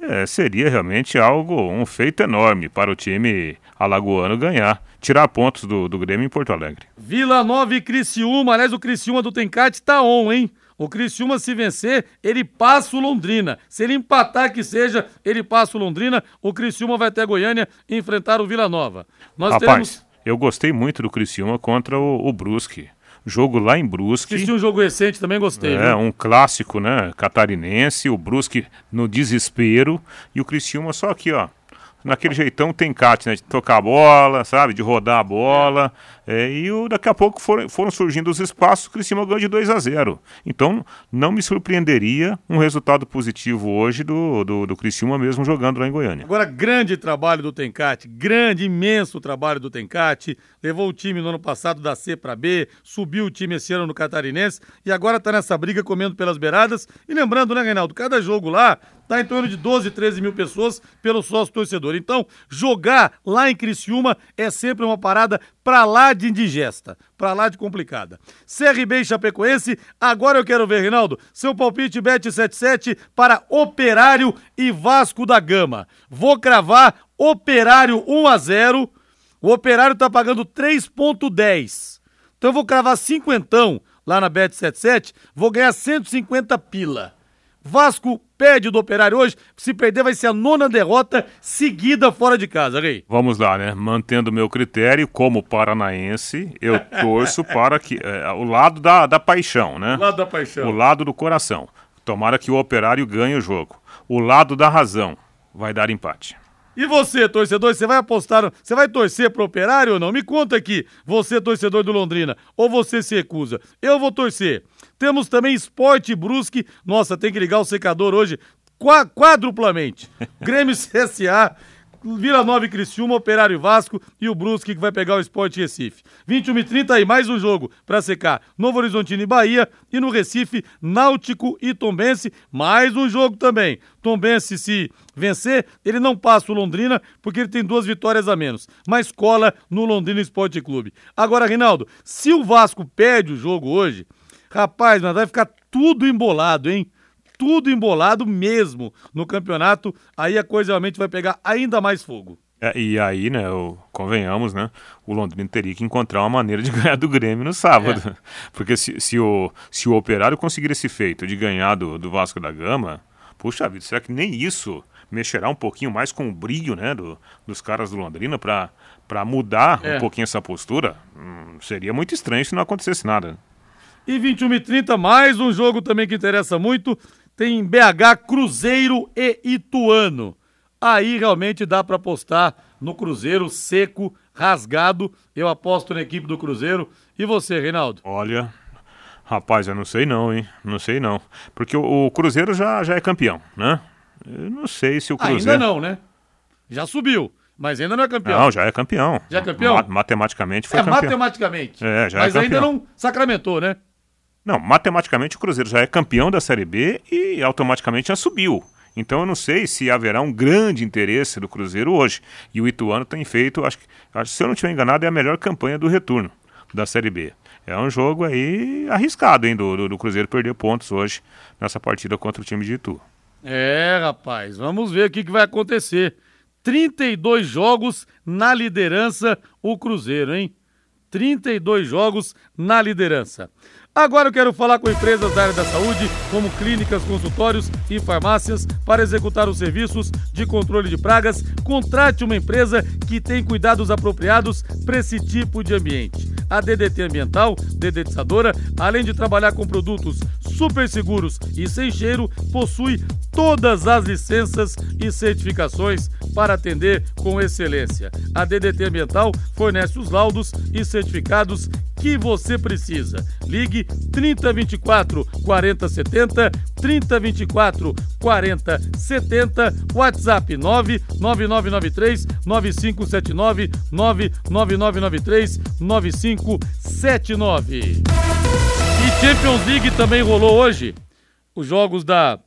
[SPEAKER 5] É, seria realmente algo, um feito enorme para o time alagoano ganhar tirar pontos do, do Grêmio em Porto Alegre.
[SPEAKER 2] Vila Nova e Criciúma, aliás, o Criciúma do Tencate tá on, hein? O Criciúma, se vencer, ele passa o Londrina. Se ele empatar que seja, ele passa o Londrina. O Criciúma vai até Goiânia enfrentar o Vila Nova.
[SPEAKER 5] Nós Rapaz, teremos... eu gostei muito do Criciúma contra o, o Brusque. Jogo lá em Brusque.
[SPEAKER 2] Assisti um jogo recente, também gostei.
[SPEAKER 5] É, viu? um clássico, né? Catarinense, o Brusque no desespero e o Criciúma só aqui, ó naquele jeitão tem Cat, né? De tocar a bola, sabe? De rodar a bola. É, e o, daqui a pouco foram, foram surgindo os espaços, o Criciúma ganhou de 2 a 0 Então, não me surpreenderia um resultado positivo hoje do, do, do Criciúma mesmo jogando lá em Goiânia.
[SPEAKER 2] Agora, grande trabalho do Tencate, grande, imenso trabalho do Tencate. Levou o time no ano passado da C para B, subiu o time esse ano no Catarinense e agora tá nessa briga comendo pelas beiradas. E lembrando, né, Reinaldo, cada jogo lá tá em torno de 12, 13 mil pessoas pelo sócio torcedor. Então, jogar lá em Criciúma é sempre uma parada pra lá de indigesta, pra lá de complicada. CRB e Chapecoense, agora eu quero ver, Reinaldo, seu palpite bet 77 para Operário e Vasco da Gama. Vou cravar Operário 1 a 0. O Operário tá pagando 3.10. Então eu vou cravar cinquentão lá na bet 77, vou ganhar 150 pila. Vasco pede do Operário hoje. Se perder, vai ser a nona derrota seguida fora de casa, Rei.
[SPEAKER 5] Vamos lá, né? Mantendo o meu critério, como paranaense, eu torço para que. É, o lado da, da paixão, né?
[SPEAKER 2] O lado da paixão.
[SPEAKER 5] O lado do coração. Tomara que o Operário ganhe o jogo. O lado da razão vai dar empate.
[SPEAKER 2] E você, torcedor, você vai apostar, você vai torcer pro Operário ou não? Me conta aqui, você torcedor do Londrina, ou você se recusa? Eu vou torcer. Temos também Esporte Brusque. Nossa, tem que ligar o secador hoje quadruplamente. Grêmio CSA Vila Nova e Criciúma, Operário Vasco e o Brusque que vai pegar o Esporte Recife. 21 e 30 aí, mais um jogo para secar. Novo Horizontino e Bahia e no Recife, Náutico e Tombense, mais um jogo também. Tombense se vencer, ele não passa o Londrina porque ele tem duas vitórias a menos, mas cola no Londrina Esporte Clube. Agora, Reinaldo, se o Vasco perde o jogo hoje, rapaz, mas vai ficar tudo embolado, hein? tudo embolado mesmo no campeonato, aí a coisa realmente vai pegar ainda mais fogo.
[SPEAKER 5] É, e aí, né, o, convenhamos, né, o Londrina teria que encontrar uma maneira de ganhar do Grêmio no sábado. É. Porque se, se, o, se o Operário conseguir esse feito de ganhar do, do Vasco da Gama, puxa vida, será que nem isso mexerá um pouquinho mais com o brilho, né, do, dos caras do Londrina para mudar é. um pouquinho essa postura? Hum, seria muito estranho se não acontecesse nada.
[SPEAKER 2] E 21 e 30, mais um jogo também que interessa muito tem BH, Cruzeiro e Ituano. Aí realmente dá para apostar no Cruzeiro seco, rasgado. Eu aposto na equipe do Cruzeiro. E você, Reinaldo?
[SPEAKER 5] Olha, rapaz, eu não sei não, hein? Não sei não. Porque o, o Cruzeiro já, já é campeão, né? Eu não sei se o Cruzeiro.
[SPEAKER 2] Ainda não, né? Já subiu. Mas ainda não é campeão.
[SPEAKER 5] Não, já é campeão.
[SPEAKER 2] Já é campeão? Ma
[SPEAKER 5] matematicamente foi
[SPEAKER 2] é,
[SPEAKER 5] campeão.
[SPEAKER 2] matematicamente.
[SPEAKER 5] É, já é
[SPEAKER 2] Mas
[SPEAKER 5] é
[SPEAKER 2] ainda não sacramentou, né?
[SPEAKER 5] Não, matematicamente o Cruzeiro já é campeão da Série B e automaticamente já subiu. Então eu não sei se haverá um grande interesse do Cruzeiro hoje. E o Ituano tem feito, acho que, se eu não estiver enganado, é a melhor campanha do retorno da Série B. É um jogo aí arriscado, hein, do, do, do Cruzeiro perder pontos hoje nessa partida contra o time de Itu.
[SPEAKER 2] É, rapaz, vamos ver o que, que vai acontecer. 32 jogos na liderança o Cruzeiro, hein? 32 jogos na liderança. Agora eu quero falar com empresas da área da saúde, como clínicas, consultórios e farmácias, para executar os serviços de controle de pragas. Contrate uma empresa que tem cuidados apropriados para esse tipo de ambiente. A DDT Ambiental, dedetizadora, além de trabalhar com produtos super seguros e sem cheiro, possui todas as licenças e certificações para atender com excelência. A DDT Ambiental fornece os laudos e certificados que você precisa. Ligue 3024 4070, 3024 4070, WhatsApp 99993 9579 99993 9579. Champions League também rolou hoje. Os jogos da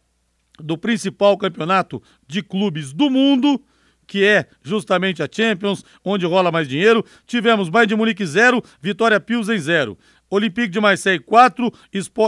[SPEAKER 2] do principal campeonato de clubes do mundo que é justamente a Champions, onde rola mais dinheiro. Tivemos Bayern de Munique 0, Vitória Pilsen 0. Olympique de Marseille 4,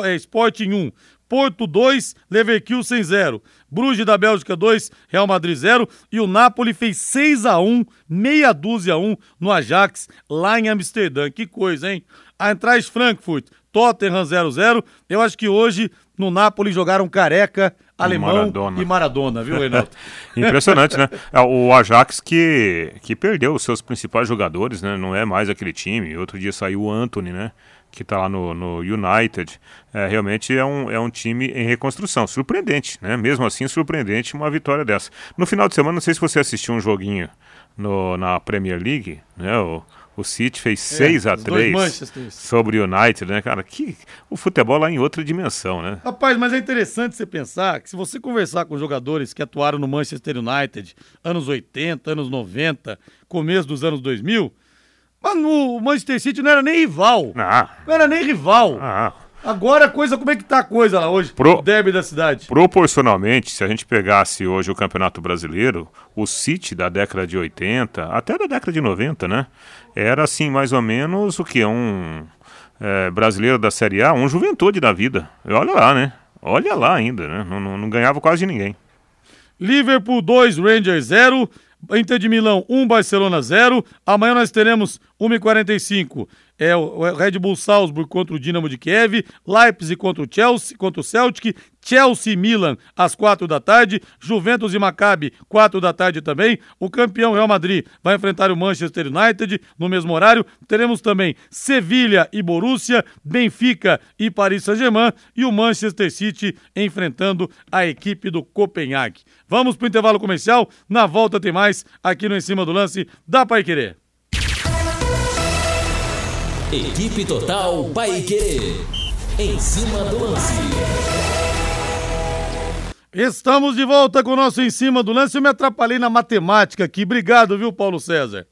[SPEAKER 2] é, Sporting 1. Porto 2, Leverkusen 0. Bruges da Bélgica 2, Real Madrid 0. E o Napoli fez 6 a 1 meia dúzia a 1 no Ajax, lá em Amsterdã. Que coisa, hein? A Eintracht Frankfurt, Tottenham 0-0. Eu acho que hoje no Napoli jogaram careca, alemão Maradona. e Maradona, viu, Renato?
[SPEAKER 5] Impressionante, né? É, o Ajax que, que perdeu os seus principais jogadores, né? Não é mais aquele time. Outro dia saiu o Anthony, né? Que está lá no, no United. É, realmente é um, é um time em reconstrução. Surpreendente, né? Mesmo assim, surpreendente uma vitória dessa. No final de semana, não sei se você assistiu um joguinho no, na Premier League, né? O, o City fez 6 é, a 3 sobre o United, né, cara? Que o futebol lá em outra dimensão, né?
[SPEAKER 2] Rapaz, mas é interessante você pensar que se você conversar com jogadores que atuaram no Manchester United, anos 80, anos 90, começo dos anos 2000, mas no Manchester City não era nem rival.
[SPEAKER 5] Ah.
[SPEAKER 2] Não era nem rival. Ah. Agora a coisa, como é que tá a coisa lá hoje? Pro... O derby da cidade.
[SPEAKER 5] Proporcionalmente, se a gente pegasse hoje o Campeonato Brasileiro, o City da década de 80, até da década de 90, né? Era assim, mais ou menos o que? Um é, brasileiro da Série A, um juventude da vida. E olha lá, né? Olha lá ainda, né? Não, não, não ganhava quase ninguém.
[SPEAKER 2] Liverpool 2, Rangers 0. Inter de Milão 1, Barcelona 0. Amanhã nós teremos 1h45 é o Red Bull Salzburg contra o Dinamo de Kiev, Leipzig contra o Chelsea, contra o Celtic, Chelsea e Milan às quatro da tarde, Juventus e Maccabi quatro da tarde também. O campeão Real Madrid vai enfrentar o Manchester United no mesmo horário. Teremos também Sevilha e Borussia, Benfica e Paris Saint-Germain e o Manchester City enfrentando a equipe do Copenhague. Vamos para o intervalo comercial. Na volta tem mais aqui no Em Cima do Lance da Pai Querer.
[SPEAKER 1] Equipe Total Paique. Em cima do lance.
[SPEAKER 2] Estamos de volta com o nosso Em Cima do Lance. Eu me atrapalhei na matemática aqui. Obrigado, viu, Paulo César?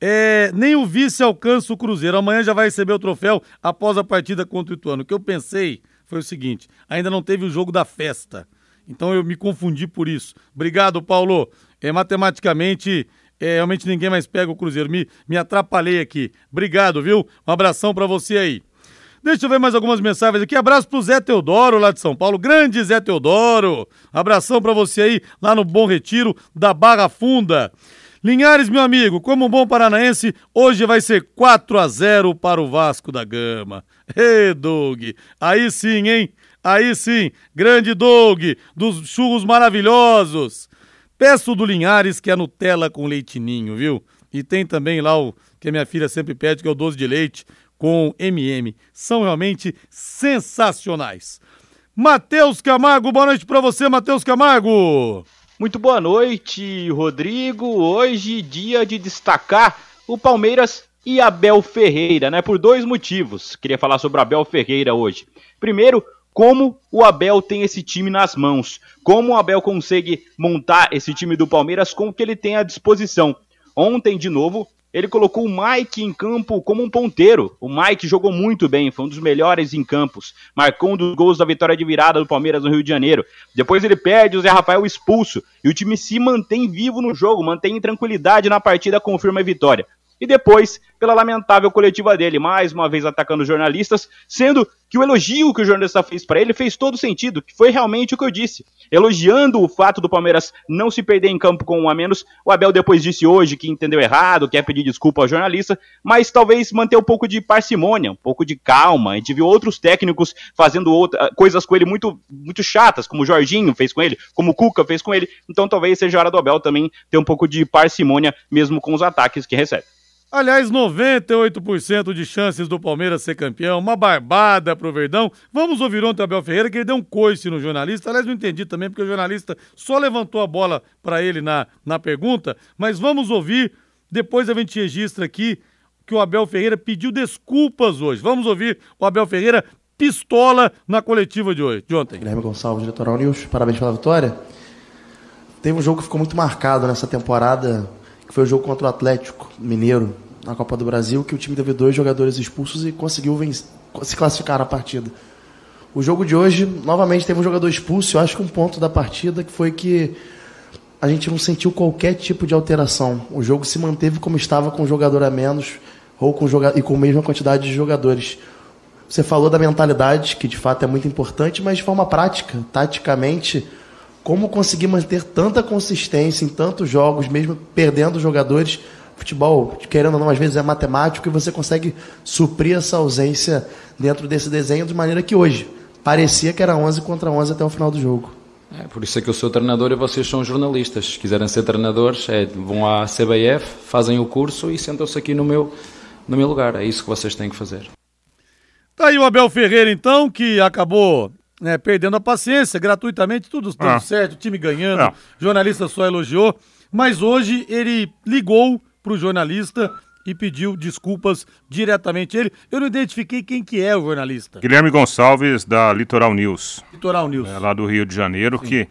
[SPEAKER 2] É, nem o vice alcança o Cruzeiro. Amanhã já vai receber o troféu após a partida contra o Ituano. O que eu pensei foi o seguinte: ainda não teve o jogo da festa. Então eu me confundi por isso. Obrigado, Paulo. É, matematicamente, é, realmente ninguém mais pega o Cruzeiro. Me, me atrapalhei aqui. Obrigado, viu? Um abração para você aí. Deixa eu ver mais algumas mensagens aqui. Abraço pro Zé Teodoro lá de São Paulo. Grande Zé Teodoro. Abração para você aí lá no Bom Retiro da Barra Funda. Linhares, meu amigo, como um bom paranaense, hoje vai ser 4 a 0 para o Vasco da Gama. Ê, Doug, aí sim, hein? Aí sim, grande Doug, dos churros maravilhosos. Peço do Linhares que é Nutella com leitinho, viu? E tem também lá o que a minha filha sempre pede, que é o doce de leite com MM. São realmente sensacionais. Matheus Camargo, boa noite para você, Matheus Camargo.
[SPEAKER 6] Muito boa noite, Rodrigo. Hoje, dia de destacar o Palmeiras e Abel Ferreira, né? Por dois motivos. Queria falar sobre Abel Ferreira hoje. Primeiro, como o Abel tem esse time nas mãos. Como o Abel consegue montar esse time do Palmeiras com o que ele tem à disposição. Ontem, de novo, ele colocou o Mike em campo como um ponteiro. O Mike jogou muito bem, foi um dos melhores em campos. Marcou um dos gols da vitória de virada do Palmeiras no Rio de Janeiro. Depois ele perde o Zé Rafael expulso. E o time se mantém vivo no jogo, mantém tranquilidade na partida, confirma a vitória e depois pela lamentável coletiva dele, mais uma vez atacando jornalistas, sendo que o elogio que o jornalista fez para ele fez todo sentido, que foi realmente o que eu disse. Elogiando o fato do Palmeiras não se perder em campo com um a menos, o Abel depois disse hoje que entendeu errado, quer pedir desculpa ao jornalista, mas talvez manter um pouco de parcimônia, um pouco de calma. A gente viu outros técnicos fazendo outra, coisas com ele muito, muito chatas, como o Jorginho fez com ele, como o Cuca fez com ele, então talvez seja hora do Abel também ter um pouco de parcimônia, mesmo com os ataques que recebe.
[SPEAKER 2] Aliás, 98% de chances do Palmeiras ser campeão, uma barbada pro Verdão. Vamos ouvir ontem o Abel Ferreira, que ele deu um coice no jornalista. Aliás, não entendi também, porque o jornalista só levantou a bola para ele na, na pergunta. Mas vamos ouvir, depois a gente registra aqui que o Abel Ferreira pediu desculpas hoje. Vamos ouvir o Abel Ferreira pistola na coletiva de hoje, de ontem.
[SPEAKER 7] Guilherme Gonçalves, Litoral News, parabéns pela vitória. Teve um jogo que ficou muito marcado nessa temporada que foi o jogo contra o Atlético Mineiro na Copa do Brasil, que o time teve dois jogadores expulsos e conseguiu vencer, se classificar na partida. O jogo de hoje, novamente, teve um jogador expulso. Eu acho que um ponto da partida que foi que a gente não sentiu qualquer tipo de alteração. O jogo se manteve como estava com um jogador a menos ou com joga e com a mesma quantidade de jogadores. Você falou da mentalidade, que de fato é muito importante, mas de forma prática, taticamente, como conseguir manter tanta consistência em tantos jogos, mesmo perdendo jogadores. Futebol, querendo ou não, às vezes é matemático e você consegue suprir essa ausência dentro desse desenho de maneira que hoje parecia que era 11 contra 11 até o final do jogo.
[SPEAKER 8] É, por isso é que eu sou treinador e vocês são jornalistas. Se quiserem ser treinadores, é, vão à CBF, fazem o curso e sentam-se aqui no meu, no meu lugar. É isso que vocês têm que fazer.
[SPEAKER 2] Tá aí o Abel Ferreira, então, que acabou né, perdendo a paciência, gratuitamente, tudo, tudo ah. certo, time ganhando, ah. jornalista só elogiou, mas hoje ele ligou pro jornalista e pediu desculpas diretamente ele. Eu não identifiquei quem que é o jornalista.
[SPEAKER 5] Guilherme Gonçalves, da Litoral News.
[SPEAKER 2] Litoral News.
[SPEAKER 5] É, lá do Rio de Janeiro, Sim. que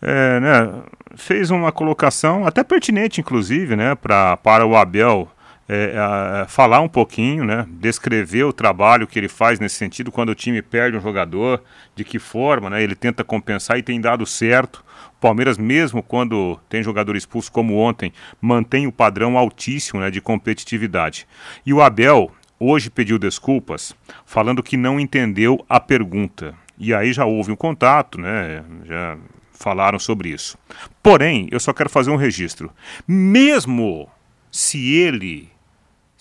[SPEAKER 5] é, né, fez uma colocação, até pertinente, inclusive, né, pra, para o Abel é, falar um pouquinho, né, descrever o trabalho que ele faz nesse sentido quando o time perde um jogador, de que forma né, ele tenta compensar e tem dado certo. O Palmeiras, mesmo quando tem jogador expulso como ontem, mantém o padrão altíssimo né, de competitividade. E o Abel hoje pediu desculpas, falando que não entendeu a pergunta. E aí já houve um contato, né, já falaram sobre isso. Porém, eu só quero fazer um registro. Mesmo se ele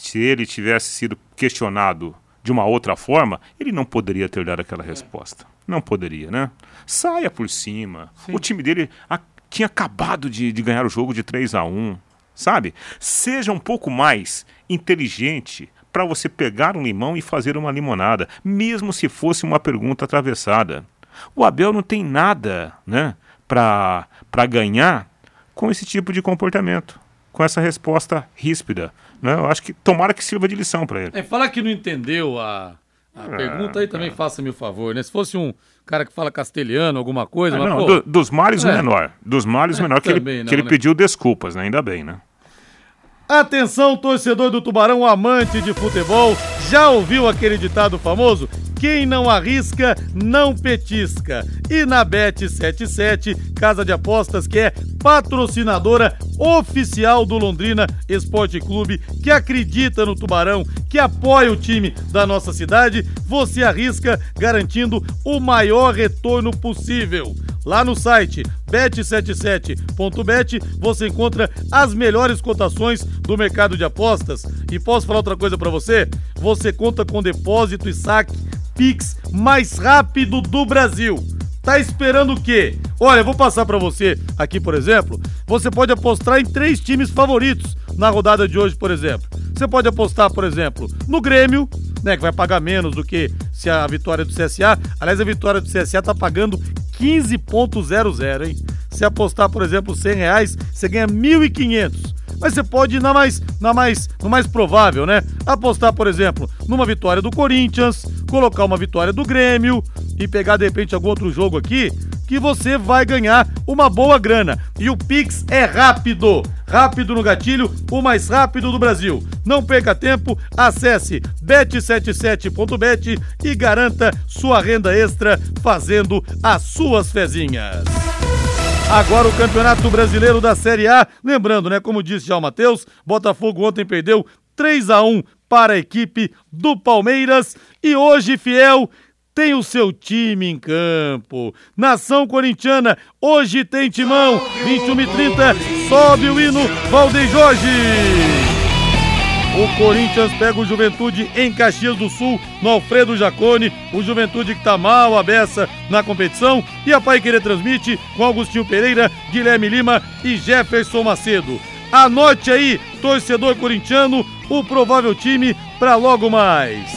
[SPEAKER 5] se ele tivesse sido questionado de uma outra forma, ele não poderia ter dado aquela resposta. Não poderia, né? Saia por cima. Sim. O time dele a, tinha acabado de, de, ganhar o jogo de 3 a 1 sabe? Seja um pouco mais inteligente para você pegar um limão e fazer uma limonada, mesmo se fosse uma pergunta atravessada. O Abel não tem nada, né, para ganhar com esse tipo de comportamento, com essa resposta ríspida. Né? Eu acho que tomara que sirva de lição para ele.
[SPEAKER 2] É, fala que não entendeu a, a é, pergunta aí também, é. faça-me o favor, né? Se fosse um cara que fala castelhano, alguma coisa. É,
[SPEAKER 5] mas, não, pô, do, dos males o é. menor. Dos males o menor, que, ele, não, que ele né? pediu desculpas, né? Ainda bem, né?
[SPEAKER 2] Atenção, torcedor do Tubarão, amante de futebol, já ouviu aquele ditado famoso? Quem não arrisca, não petisca. E na Bet77, casa de apostas que é patrocinadora oficial do Londrina Esporte Clube, que acredita no Tubarão, que apoia o time da nossa cidade, você arrisca garantindo o maior retorno possível. Lá no site bet77.bet você encontra as melhores cotações do mercado de apostas. E posso falar outra coisa para você? Você conta com depósito e saque Pix mais rápido do Brasil. Tá esperando o quê? Olha, vou passar para você aqui, por exemplo. Você pode apostar em três times favoritos na rodada de hoje, por exemplo. Você pode apostar, por exemplo, no Grêmio, né, que vai pagar menos do que se a vitória do CSA. Aliás, a vitória do CSA tá pagando 15.00, hein? Se apostar, por exemplo, 100 reais, você ganha 1.500 mas você pode ir na mais, na mais, no mais provável, né? Apostar, por exemplo, numa vitória do Corinthians, colocar uma vitória do Grêmio e pegar de repente algum outro jogo aqui que você vai ganhar uma boa grana. E o Pix é rápido, rápido no gatilho, o mais rápido do Brasil. Não perca tempo, acesse bet77.bet e garanta sua renda extra fazendo as suas fezinhas. Agora o Campeonato Brasileiro da Série A. Lembrando, né? Como disse já o Matheus, Botafogo ontem perdeu 3 a 1 para a equipe do Palmeiras. E hoje, Fiel, tem o seu time em campo. Nação Corintiana, hoje tem timão. 21 e 30, sobe o hino, Valdeir Jorge. O Corinthians pega o Juventude em Caxias do Sul, no Alfredo Jacone. O Juventude que tá mal a beça na competição. E a Pai Querer transmite com Augustinho Pereira, Guilherme Lima e Jefferson Macedo. Anote aí, torcedor corintiano, o provável time para logo mais.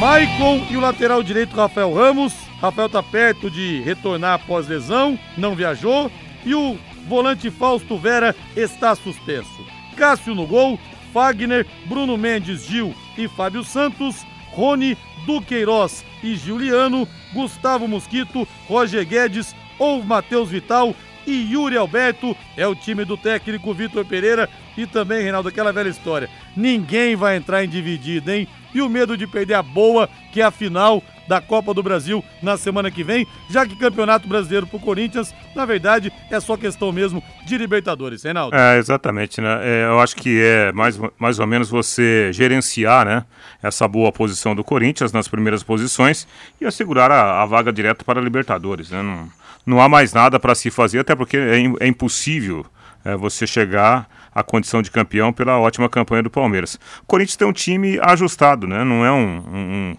[SPEAKER 2] Maicon e o lateral direito Rafael Ramos. Rafael tá perto de retornar após lesão, não viajou. E o volante Fausto Vera está suspenso. Cássio no gol, Fagner, Bruno Mendes, Gil e Fábio Santos, Rony, Duqueiroz e Juliano, Gustavo Mosquito, Roger Guedes ou Matheus Vital e Yuri Alberto é o time do técnico Vitor Pereira e também, Reinaldo, aquela velha história. Ninguém vai entrar em dividida, hein? E o medo de perder a boa, que é a final da Copa do Brasil na semana que vem, já que Campeonato Brasileiro pro Corinthians, na verdade, é só questão mesmo de Libertadores, Reinaldo.
[SPEAKER 5] É, exatamente, né? É, eu acho que é mais, mais ou menos você gerenciar, né, essa boa posição do Corinthians nas primeiras posições e assegurar a, a vaga direta para Libertadores, né? Não, não há mais nada para se fazer, até porque é, é impossível é, você chegar à condição de campeão pela ótima campanha do Palmeiras. O Corinthians tem um time ajustado, né? Não é um, um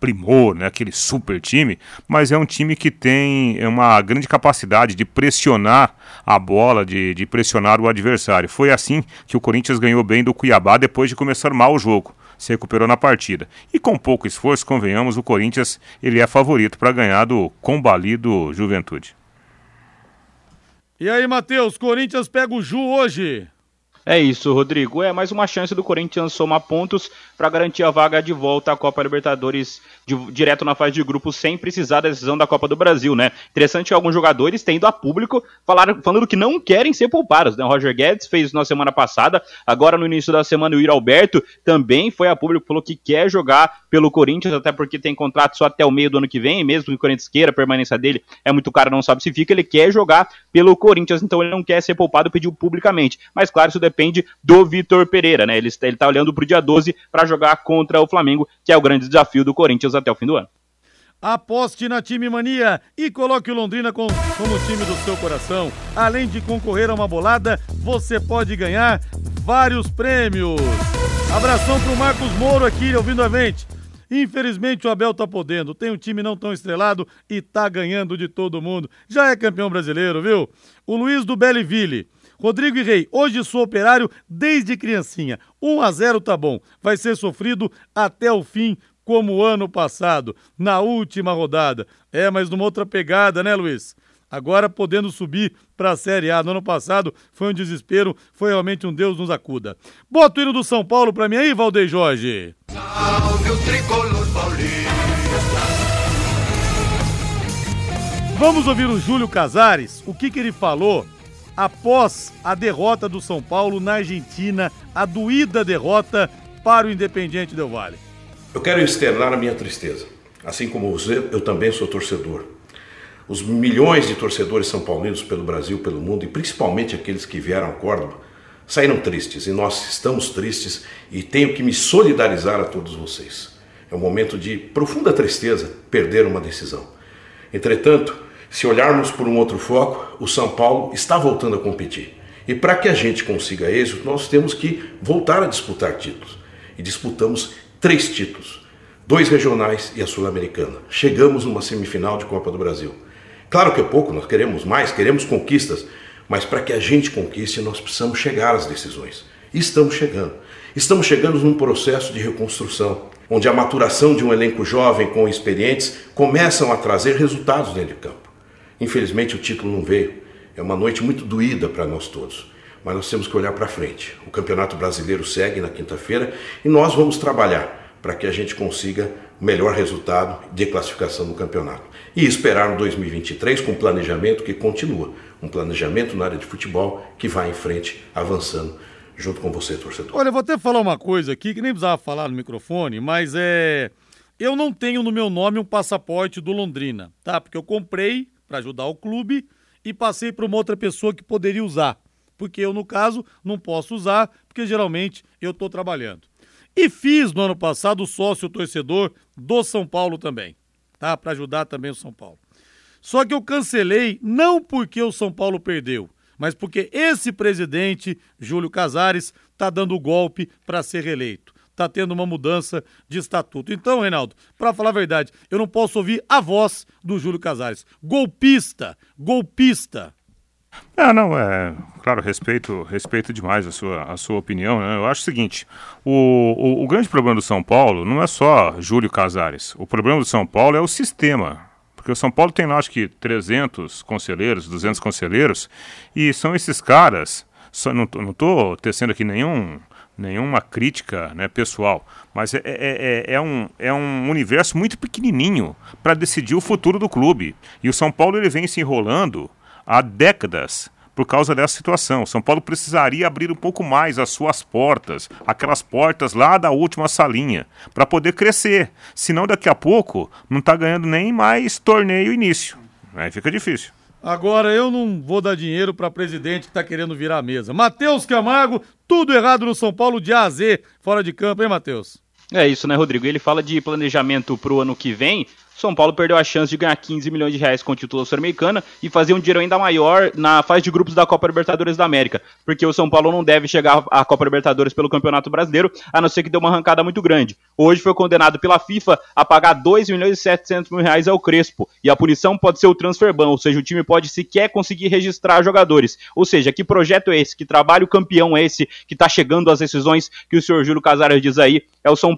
[SPEAKER 5] primor, né, aquele super time, mas é um time que tem uma grande capacidade de pressionar a bola, de, de pressionar o adversário. Foi assim que o Corinthians ganhou bem do Cuiabá depois de começar mal o jogo. Se recuperou na partida. E com pouco esforço, convenhamos, o Corinthians ele é favorito para ganhar do combalido Juventude.
[SPEAKER 2] E aí, Matheus, Corinthians pega o Ju hoje.
[SPEAKER 6] É isso, Rodrigo. É mais uma chance do Corinthians somar pontos para garantir a vaga de volta à Copa Libertadores de, direto na fase de grupo sem precisar da decisão da Copa do Brasil, né? Interessante que alguns jogadores tendo a público falaram, falando que não querem ser poupados, né? O Roger Guedes fez na semana passada, agora no início da semana o Ir Alberto também foi a público, falou que quer jogar pelo Corinthians, até porque tem contrato só até o meio do ano que vem, mesmo que o Corinthians queira, a permanência dele é muito caro, não sabe se fica, ele quer jogar pelo Corinthians, então ele não quer ser poupado, pediu publicamente. Mas claro, isso depende do Vitor Pereira, né? Ele, ele tá olhando pro dia 12 para jogar contra o Flamengo, que é o grande desafio do Corinthians até o fim do ano.
[SPEAKER 2] Aposte na Time Mania e coloque o Londrina com, como time do seu coração. Além de concorrer a uma bolada, você pode ganhar vários prêmios. Abração pro Marcos Moro aqui, ouvindo a gente. Infelizmente o Abel tá podendo, tem um time não tão estrelado e tá ganhando de todo mundo. Já é campeão brasileiro, viu? O Luiz do Belleville. Rodrigo e Rei, hoje sou operário desde criancinha. 1 a 0 tá bom. Vai ser sofrido até o fim, como o ano passado, na última rodada. É, mas numa outra pegada, né, Luiz? Agora podendo subir para a Série A. No ano passado foi um desespero, foi realmente um Deus nos acuda. Bota o hino do São Paulo para mim aí, Valdeir Jorge. Salve o tricolor paulista. Vamos ouvir o Júlio Casares, o que, que ele falou após a derrota do São Paulo na Argentina, a doída derrota para o Independiente Del Valle.
[SPEAKER 9] Eu quero externar a minha tristeza. Assim como você, eu também sou torcedor. Os milhões de torcedores são paulinos pelo Brasil, pelo mundo e principalmente aqueles que vieram a Córdoba saíram tristes e nós estamos tristes e tenho que me solidarizar a todos vocês. É um momento de profunda tristeza perder uma decisão. Entretanto, se olharmos por um outro foco, o São Paulo está voltando a competir. E para que a gente consiga êxito, nós temos que voltar a disputar títulos. E disputamos três títulos: dois regionais e a Sul-Americana. Chegamos numa semifinal de Copa do Brasil. Claro que é pouco, nós queremos mais, queremos conquistas, mas para que a gente conquiste, nós precisamos chegar às decisões. E estamos chegando. Estamos chegando num processo de reconstrução, onde a maturação de um elenco jovem com experientes começam a trazer resultados dentro de campo. Infelizmente o título não veio. É uma noite muito doída para nós todos. Mas nós temos que olhar para frente. O Campeonato Brasileiro segue na quinta-feira e nós vamos trabalhar para que a gente consiga o melhor resultado de classificação no campeonato. E esperar no 2023 com um planejamento que continua, um planejamento na área de futebol que vai em frente, avançando junto com você, torcedor.
[SPEAKER 2] Olha, eu vou até falar uma coisa aqui que nem precisava falar no microfone, mas é eu não tenho no meu nome um passaporte do Londrina, tá? Porque eu comprei para ajudar o clube e passei para uma outra pessoa que poderia usar. Porque eu, no caso, não posso usar, porque geralmente eu estou trabalhando. E fiz no ano passado o sócio torcedor do São Paulo também, tá? Para ajudar também o São Paulo. Só que eu cancelei não porque o São Paulo perdeu, mas porque esse presidente, Júlio Casares, está dando golpe para ser reeleito está tendo uma mudança de estatuto. Então, Reinaldo, para falar a verdade, eu não posso ouvir a voz do Júlio Casares. Golpista, golpista.
[SPEAKER 5] É, não, é. Claro, respeito, respeito demais a sua, a sua opinião. Né? Eu acho o seguinte: o, o, o, grande problema do São Paulo não é só Júlio Casares. O problema do São Paulo é o sistema. Porque o São Paulo tem lá, acho que 300 conselheiros, 200 conselheiros, e são esses caras. Só, não, não tô tecendo aqui nenhum nenhuma crítica né, pessoal, mas é, é, é, é, um, é um universo muito pequenininho para decidir o futuro do clube. E o São Paulo ele vem se enrolando há décadas por causa dessa situação. São Paulo precisaria abrir um pouco mais as suas portas, aquelas portas lá da última salinha, para poder crescer. Senão daqui a pouco não está ganhando nem mais torneio início. Aí fica difícil.
[SPEAKER 2] Agora eu não vou dar dinheiro para presidente que tá querendo virar a mesa. Matheus Camargo, tudo errado no São Paulo de A a Z, fora de campo, hein, Matheus?
[SPEAKER 6] É isso, né, Rodrigo? Ele fala de planejamento pro ano que vem. São Paulo perdeu a chance de ganhar 15 milhões de reais com o título sul-americana e fazer um dinheiro ainda maior na fase de grupos da Copa Libertadores da América, porque o São Paulo não deve chegar à Copa Libertadores pelo Campeonato Brasileiro, a não ser que dê uma arrancada muito grande. Hoje foi condenado pela FIFA a pagar 2 milhões e 700 mil reais ao Crespo, e a punição pode ser o transfer ban, ou seja, o time pode sequer conseguir registrar jogadores. Ou seja, que projeto é esse? Que trabalho campeão é esse que está chegando às decisões que o senhor Júlio Casares diz aí? É o São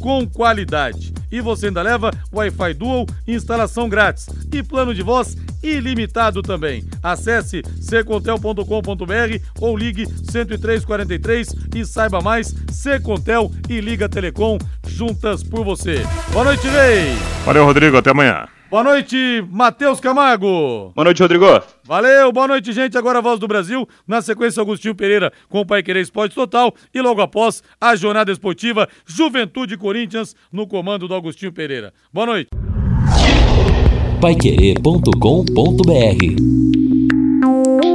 [SPEAKER 2] com qualidade. E você ainda leva Wi-Fi Dual, instalação grátis e plano de voz ilimitado também. Acesse secontel.com.br ou ligue 10343 e saiba mais. Secontel e Liga Telecom juntas por você. Boa noite, Ney.
[SPEAKER 5] Valeu, Rodrigo. Até amanhã.
[SPEAKER 2] Boa noite, Matheus Camargo.
[SPEAKER 6] Boa noite, Rodrigo.
[SPEAKER 2] Valeu, boa noite, gente. Agora a Voz do Brasil. Na sequência, Agostinho Pereira com o Pai Querer Esporte Total. E logo após, a jornada esportiva Juventude Corinthians no comando do Agostinho Pereira. Boa noite.
[SPEAKER 1] Paiquerê.com.br